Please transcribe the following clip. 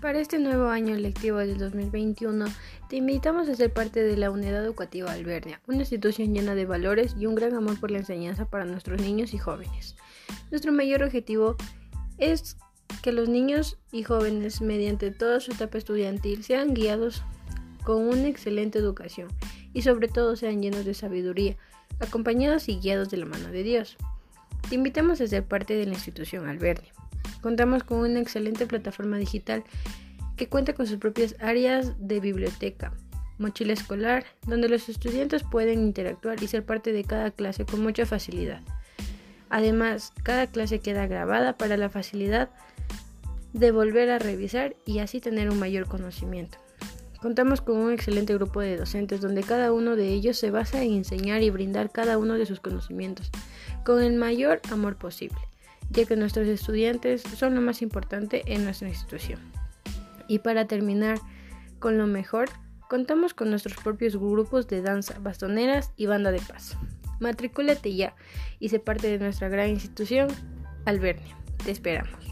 Para este nuevo año lectivo del 2021, te invitamos a ser parte de la Unidad Educativa Albernia, una institución llena de valores y un gran amor por la enseñanza para nuestros niños y jóvenes. Nuestro mayor objetivo es que los niños y jóvenes, mediante toda su etapa estudiantil, sean guiados con una excelente educación y sobre todo sean llenos de sabiduría, acompañados y guiados de la mano de Dios. Te invitamos a ser parte de la institución Albernia. Contamos con una excelente plataforma digital que cuenta con sus propias áreas de biblioteca, mochila escolar, donde los estudiantes pueden interactuar y ser parte de cada clase con mucha facilidad. Además, cada clase queda grabada para la facilidad de volver a revisar y así tener un mayor conocimiento. Contamos con un excelente grupo de docentes donde cada uno de ellos se basa en enseñar y brindar cada uno de sus conocimientos con el mayor amor posible ya que nuestros estudiantes son lo más importante en nuestra institución. Y para terminar con lo mejor, contamos con nuestros propios grupos de danza, bastoneras y banda de paz. Matricúlate ya y sé parte de nuestra gran institución, Albernia. Te esperamos.